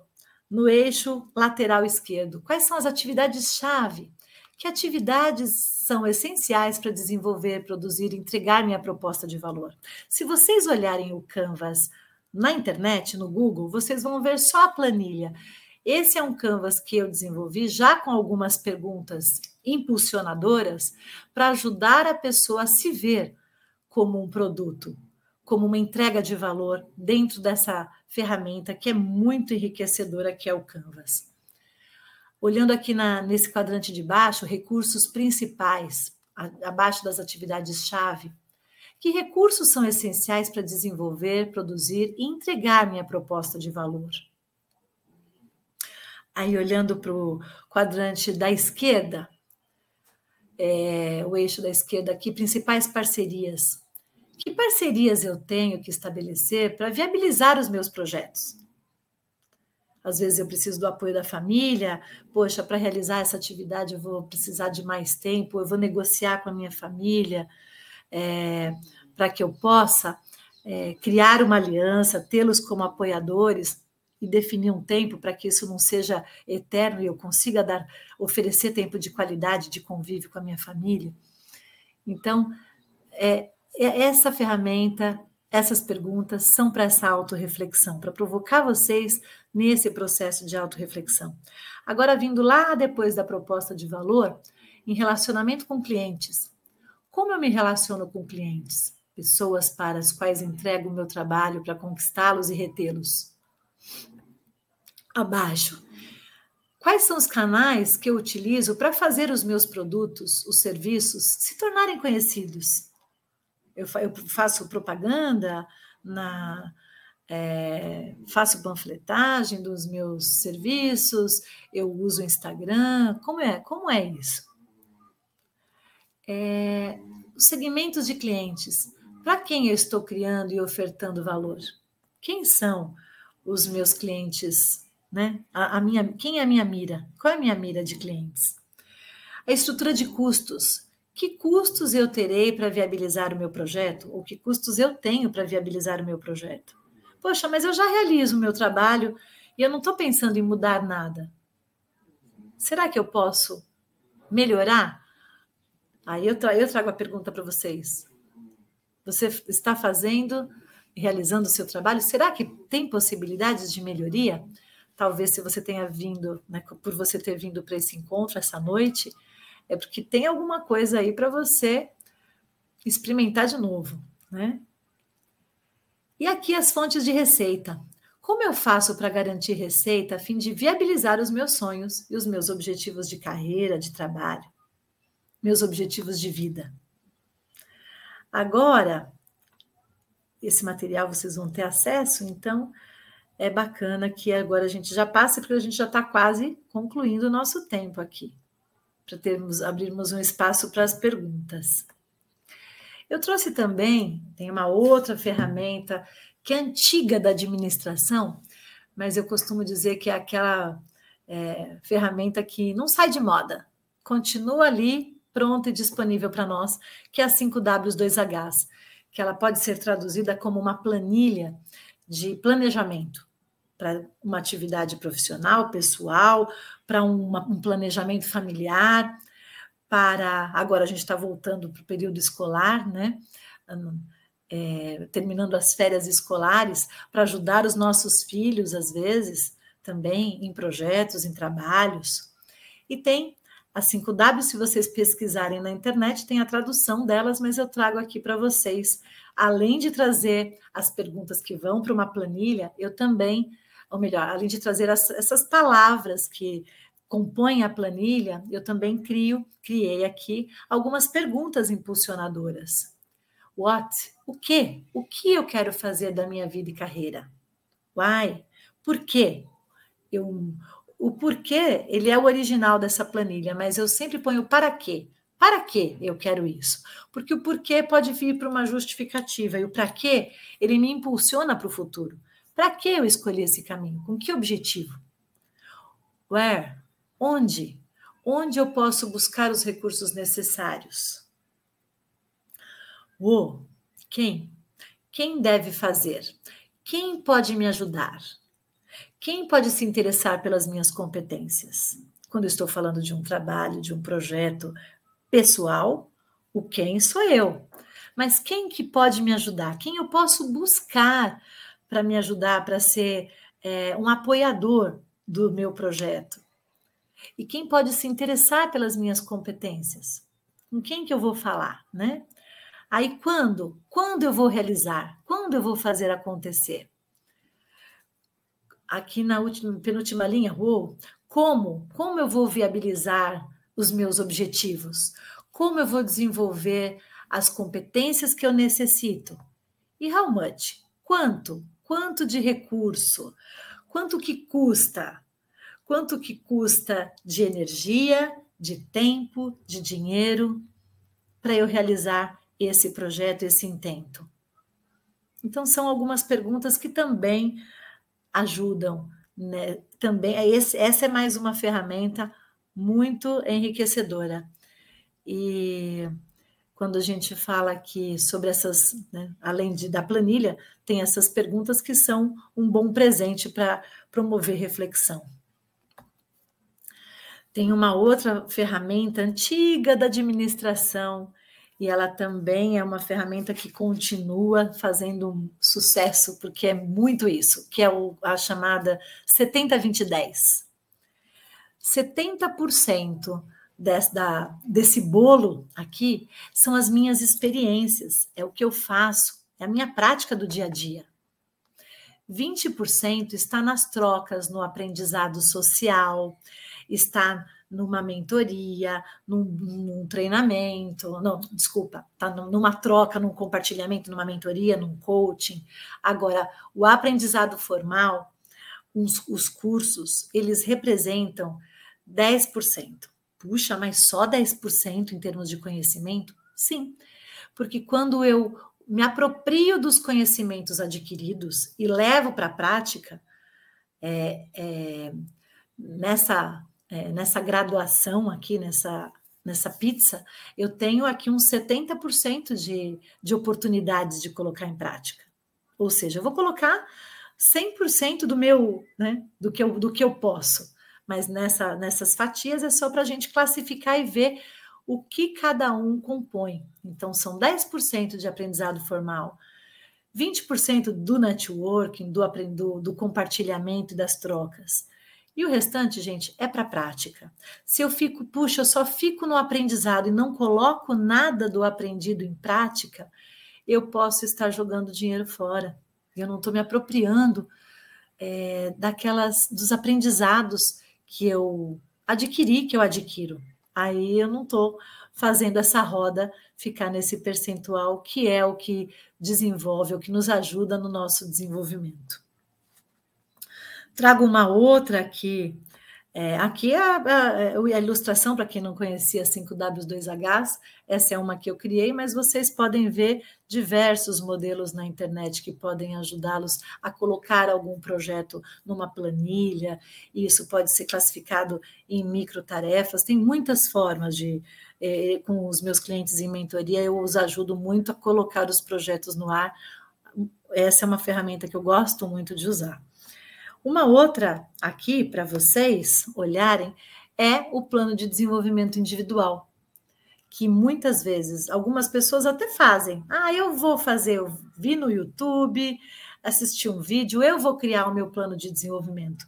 no eixo lateral esquerdo. Quais são as atividades-chave? Que atividades são essenciais para desenvolver, produzir, entregar minha proposta de valor? Se vocês olharem o Canvas na internet, no Google, vocês vão ver só a planilha. Esse é um Canvas que eu desenvolvi já com algumas perguntas impulsionadoras para ajudar a pessoa a se ver como um produto, como uma entrega de valor dentro dessa ferramenta que é muito enriquecedora, que é o Canvas. Olhando aqui na, nesse quadrante de baixo, recursos principais, abaixo das atividades-chave, que recursos são essenciais para desenvolver, produzir e entregar minha proposta de valor? Aí, olhando para o quadrante da esquerda, é, o eixo da esquerda aqui, principais parcerias. Que parcerias eu tenho que estabelecer para viabilizar os meus projetos? Às vezes eu preciso do apoio da família, poxa, para realizar essa atividade eu vou precisar de mais tempo, eu vou negociar com a minha família é, para que eu possa é, criar uma aliança, tê-los como apoiadores e definir um tempo para que isso não seja eterno e eu consiga dar, oferecer tempo de qualidade, de convívio com a minha família. Então, é, essa ferramenta, essas perguntas são para essa autorreflexão, para provocar vocês nesse processo de autorreflexão. Agora, vindo lá depois da proposta de valor, em relacionamento com clientes. Como eu me relaciono com clientes? Pessoas para as quais entrego o meu trabalho para conquistá-los e retê-los. Abaixo. Quais são os canais que eu utilizo para fazer os meus produtos, os serviços, se tornarem conhecidos? eu, faço propaganda, na, é, faço panfletagem dos meus serviços, eu uso o Instagram. Como é, como é isso? É, os segmentos de clientes. Para quem eu estou criando e ofertando valor? Quem são os meus clientes? Né? A, a minha, quem é a minha mira? Qual é a minha mira de clientes? A estrutura de custos. Que custos eu terei para viabilizar o meu projeto? Ou que custos eu tenho para viabilizar o meu projeto? Poxa, mas eu já realizo o meu trabalho e eu não estou pensando em mudar nada. Será que eu posso melhorar? Aí eu, tra eu trago a pergunta para vocês. Você está fazendo, realizando o seu trabalho? Será que tem possibilidades de melhoria? Talvez se você tenha vindo, né, por você ter vindo para esse encontro essa noite, é porque tem alguma coisa aí para você experimentar de novo, né? E aqui as fontes de receita. Como eu faço para garantir receita a fim de viabilizar os meus sonhos e os meus objetivos de carreira, de trabalho, meus objetivos de vida? Agora, esse material vocês vão ter acesso, então é bacana que agora a gente já passe, porque a gente já está quase concluindo o nosso tempo aqui, para termos abrirmos um espaço para as perguntas. Eu trouxe também, tem uma outra ferramenta que é antiga da administração, mas eu costumo dizer que é aquela é, ferramenta que não sai de moda, continua ali pronta e disponível para nós, que é a 5W2Hs, que ela pode ser traduzida como uma planilha de planejamento para uma atividade profissional, pessoal, para um planejamento familiar, para agora a gente está voltando para o período escolar, né? É, terminando as férias escolares, para ajudar os nossos filhos, às vezes, também em projetos, em trabalhos. E tem a 5W, se vocês pesquisarem na internet, tem a tradução delas, mas eu trago aqui para vocês. Além de trazer as perguntas que vão para uma planilha, eu também, ou melhor, além de trazer as, essas palavras que compõem a planilha, eu também crio, criei aqui algumas perguntas impulsionadoras. What? O que? O que eu quero fazer da minha vida e carreira? Why? Por quê? Eu, o porquê, ele é o original dessa planilha, mas eu sempre ponho para quê? Para que eu quero isso? Porque o porquê pode vir para uma justificativa e o para quê, ele me impulsiona para o futuro. Para que eu escolhi esse caminho? Com que objetivo? Where? Onde? Onde eu posso buscar os recursos necessários? O, quem? Quem deve fazer? Quem pode me ajudar? Quem pode se interessar pelas minhas competências? Quando estou falando de um trabalho, de um projeto pessoal, o quem sou eu. Mas quem que pode me ajudar? Quem eu posso buscar para me ajudar, para ser é, um apoiador do meu projeto? E quem pode se interessar pelas minhas competências? Com quem que eu vou falar, né? Aí quando? Quando eu vou realizar? Quando eu vou fazer acontecer? Aqui na última, penúltima linha, uou, como? Como eu vou viabilizar os meus objetivos? Como eu vou desenvolver as competências que eu necessito? E how much? Quanto? Quanto de recurso? Quanto que custa? Quanto que custa de energia, de tempo, de dinheiro para eu realizar esse projeto, esse intento? Então, são algumas perguntas que também ajudam. Né? Também é esse, essa é mais uma ferramenta muito enriquecedora. E quando a gente fala aqui sobre essas, né, além de, da planilha, tem essas perguntas que são um bom presente para promover reflexão. Tem uma outra ferramenta antiga da administração, e ela também é uma ferramenta que continua fazendo sucesso, porque é muito isso, que é a chamada 70-20-10. 70% desse, da, desse bolo aqui são as minhas experiências, é o que eu faço, é a minha prática do dia a dia. 20% está nas trocas, no aprendizado social, está numa mentoria, num, num, treinamento, não, desculpa, tá numa troca, num compartilhamento, numa mentoria, num coaching. Agora, o aprendizado formal, os, os cursos, eles representam 10%. Puxa, mas só 10% em termos de conhecimento? Sim, porque quando eu me aproprio dos conhecimentos adquiridos e levo para a prática, é, é, nessa é, nessa graduação aqui, nessa, nessa pizza, eu tenho aqui uns 70% de, de oportunidades de colocar em prática. Ou seja, eu vou colocar 100% do meu, né, do que eu, do que eu posso. Mas nessa, nessas fatias é só para a gente classificar e ver o que cada um compõe. Então, são 10% de aprendizado formal, 20% do networking, do, do, do compartilhamento e das trocas. E o restante, gente, é para prática. Se eu fico, puxa, eu só fico no aprendizado e não coloco nada do aprendido em prática, eu posso estar jogando dinheiro fora. Eu não estou me apropriando é, daquelas dos aprendizados que eu adquiri, que eu adquiro. Aí eu não estou fazendo essa roda ficar nesse percentual que é o que desenvolve, o que nos ajuda no nosso desenvolvimento. Trago uma outra aqui. É, aqui é a, a, a ilustração, para quem não conhecia 5W2Hs, essa é uma que eu criei, mas vocês podem ver diversos modelos na internet que podem ajudá-los a colocar algum projeto numa planilha, e isso pode ser classificado em micro tarefas. Tem muitas formas de, é, com os meus clientes em mentoria, eu os ajudo muito a colocar os projetos no ar. Essa é uma ferramenta que eu gosto muito de usar. Uma outra aqui para vocês olharem é o plano de desenvolvimento individual, que muitas vezes algumas pessoas até fazem. Ah, eu vou fazer, eu vi no YouTube, assisti um vídeo, eu vou criar o meu plano de desenvolvimento.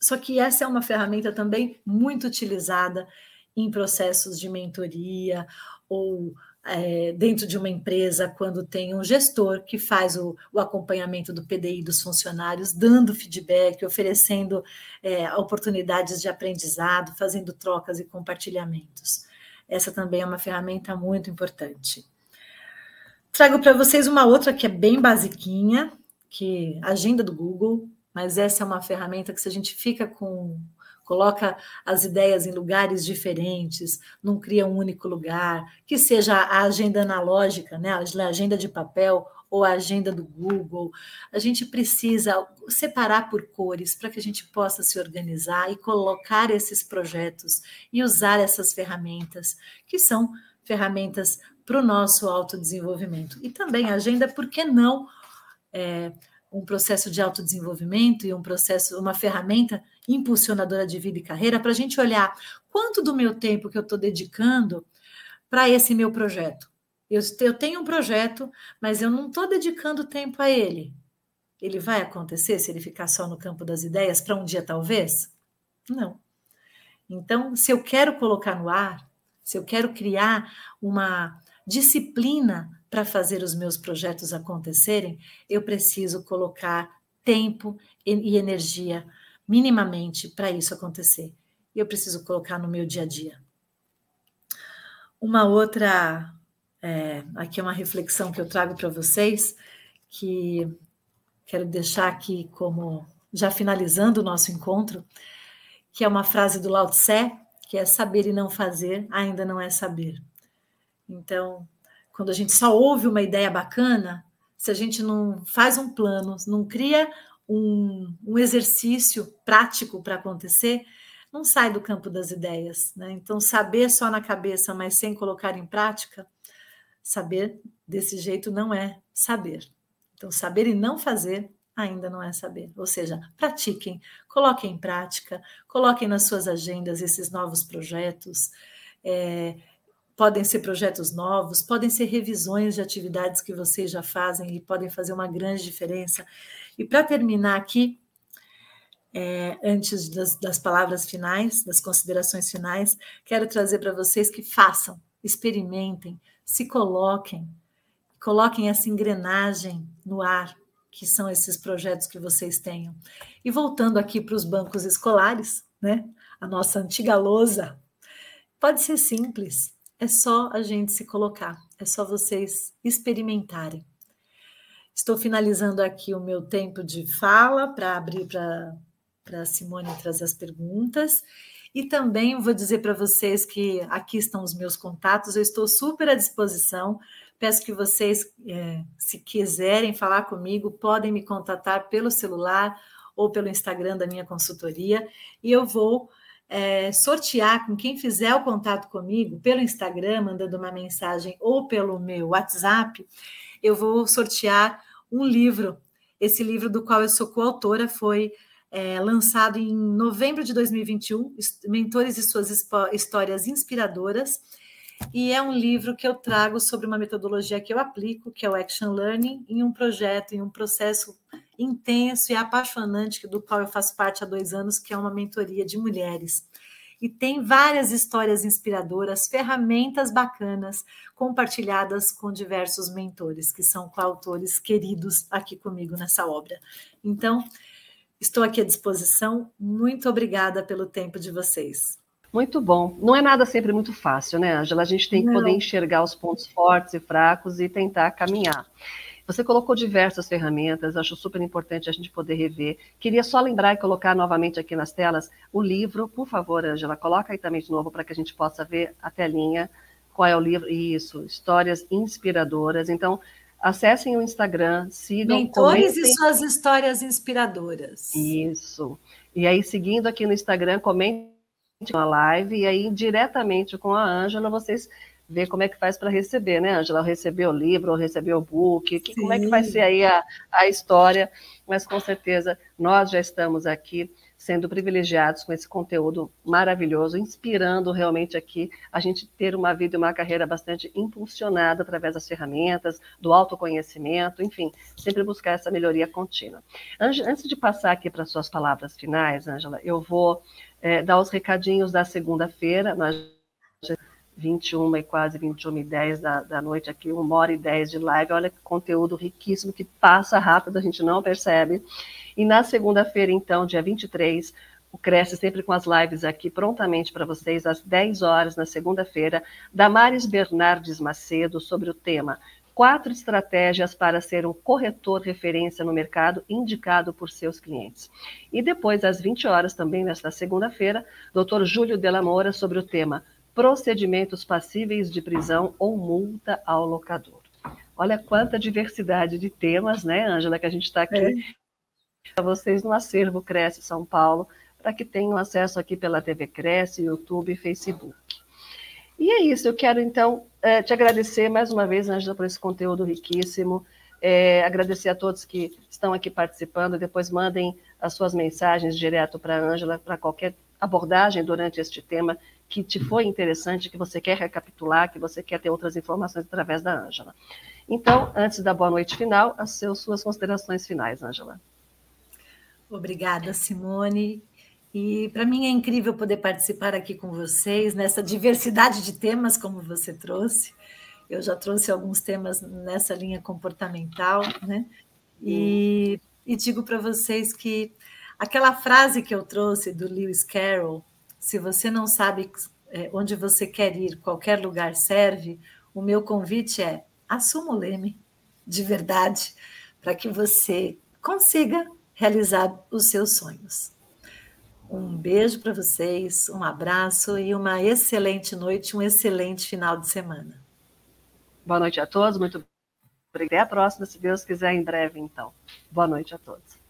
Só que essa é uma ferramenta também muito utilizada em processos de mentoria ou é, dentro de uma empresa, quando tem um gestor que faz o, o acompanhamento do PDI dos funcionários, dando feedback, oferecendo é, oportunidades de aprendizado, fazendo trocas e compartilhamentos. Essa também é uma ferramenta muito importante. Trago para vocês uma outra que é bem basiquinha, que agenda do Google, mas essa é uma ferramenta que se a gente fica com coloca as ideias em lugares diferentes, não cria um único lugar, que seja a agenda analógica, né, a agenda de papel ou a agenda do Google. A gente precisa separar por cores para que a gente possa se organizar e colocar esses projetos e usar essas ferramentas, que são ferramentas para o nosso autodesenvolvimento. E também a agenda, por que não? É, um processo de autodesenvolvimento e um processo, uma ferramenta impulsionadora de vida e carreira, para a gente olhar quanto do meu tempo que eu estou dedicando para esse meu projeto. Eu, eu tenho um projeto, mas eu não estou dedicando tempo a ele. Ele vai acontecer se ele ficar só no campo das ideias para um dia, talvez? Não. Então, se eu quero colocar no ar, se eu quero criar uma disciplina para fazer os meus projetos acontecerem, eu preciso colocar tempo e energia minimamente para isso acontecer. E eu preciso colocar no meu dia a dia. Uma outra, é, aqui é uma reflexão que eu trago para vocês, que quero deixar aqui como já finalizando o nosso encontro, que é uma frase do Lao Tse, que é saber e não fazer ainda não é saber. Então, quando a gente só ouve uma ideia bacana, se a gente não faz um plano, não cria um, um exercício prático para acontecer, não sai do campo das ideias. Né? Então, saber só na cabeça, mas sem colocar em prática, saber desse jeito não é saber. Então, saber e não fazer ainda não é saber. Ou seja, pratiquem, coloquem em prática, coloquem nas suas agendas esses novos projetos. É, Podem ser projetos novos, podem ser revisões de atividades que vocês já fazem e podem fazer uma grande diferença. E para terminar aqui, é, antes das, das palavras finais, das considerações finais, quero trazer para vocês que façam, experimentem, se coloquem, coloquem essa engrenagem no ar, que são esses projetos que vocês tenham. E voltando aqui para os bancos escolares, né? A nossa antiga lousa, pode ser simples. É só a gente se colocar, é só vocês experimentarem. Estou finalizando aqui o meu tempo de fala para abrir para a Simone trazer as perguntas. E também vou dizer para vocês que aqui estão os meus contatos, eu estou super à disposição. Peço que vocês, é, se quiserem falar comigo, podem me contatar pelo celular ou pelo Instagram da minha consultoria, e eu vou é, sortear com quem fizer o contato comigo pelo Instagram, mandando uma mensagem ou pelo meu WhatsApp, eu vou sortear um livro. Esse livro do qual eu sou coautora foi é, lançado em novembro de 2021, Mentores e Suas Histórias Inspiradoras, e é um livro que eu trago sobre uma metodologia que eu aplico, que é o Action Learning, em um projeto, em um processo intenso e apaixonante, do qual eu faço parte há dois anos, que é uma mentoria de mulheres. E tem várias histórias inspiradoras, ferramentas bacanas, compartilhadas com diversos mentores, que são coautores queridos aqui comigo nessa obra. Então, estou aqui à disposição. Muito obrigada pelo tempo de vocês. Muito bom. Não é nada sempre muito fácil, né, Angela? A gente tem que Não. poder enxergar os pontos fortes e fracos e tentar caminhar. Você colocou diversas ferramentas, acho super importante a gente poder rever. Queria só lembrar e colocar novamente aqui nas telas o livro, por favor, Angela, coloca aí também de novo para que a gente possa ver a telinha. Qual é o livro? Isso, histórias inspiradoras. Então, acessem o Instagram, sigam. Mentores comentem. e suas histórias inspiradoras. Isso. E aí, seguindo aqui no Instagram, comentem uma live e aí diretamente com a Ângela vocês ver como é que faz para receber, né, Ângela? Receber o livro, receber o book, que, como é que vai ser aí a, a história, mas com certeza nós já estamos aqui sendo privilegiados com esse conteúdo maravilhoso, inspirando realmente aqui a gente ter uma vida e uma carreira bastante impulsionada através das ferramentas, do autoconhecimento, enfim, sempre buscar essa melhoria contínua. Antes de passar aqui para suas palavras finais, Ângela, eu vou é, dar os recadinhos da segunda-feira, nós 21 e quase 21 e 10 da, da noite aqui, uma hora e 10 de live, olha que conteúdo riquíssimo que passa rápido, a gente não percebe. E na segunda-feira, então, dia 23, o Cresce sempre com as lives aqui prontamente para vocês, às 10 horas, na segunda-feira, Damares Bernardes Macedo, sobre o tema Quatro estratégias para ser um corretor referência no mercado indicado por seus clientes. E depois, às 20 horas, também nesta segunda-feira, Dr. Júlio Della Moura, sobre o tema procedimentos passíveis de prisão ou multa ao locador. Olha quanta diversidade de temas, né, Ângela, que a gente está aqui é. para vocês no acervo Cresce São Paulo, para que tenham acesso aqui pela TV Cresce, YouTube e Facebook. E é isso, eu quero então é, te agradecer mais uma vez, Ângela, por esse conteúdo riquíssimo. É, agradecer a todos que estão aqui participando. Depois mandem as suas mensagens direto para a Ângela, para qualquer abordagem durante este tema que te foi interessante, que você quer recapitular, que você quer ter outras informações através da Ângela. Então, antes da boa noite final, as suas considerações finais, Ângela. Obrigada, Simone. E para mim é incrível poder participar aqui com vocês nessa diversidade de temas, como você trouxe. Eu já trouxe alguns temas nessa linha comportamental, né? E, e digo para vocês que aquela frase que eu trouxe do Lewis Carroll, se você não sabe é, onde você quer ir, qualquer lugar serve, o meu convite é assuma o leme, de verdade, para que você consiga realizar os seus sonhos. Um beijo para vocês, um abraço e uma excelente noite, um excelente final de semana. Boa noite a todos, muito obrigada. Até a próxima, se Deus quiser, em breve, então. Boa noite a todos.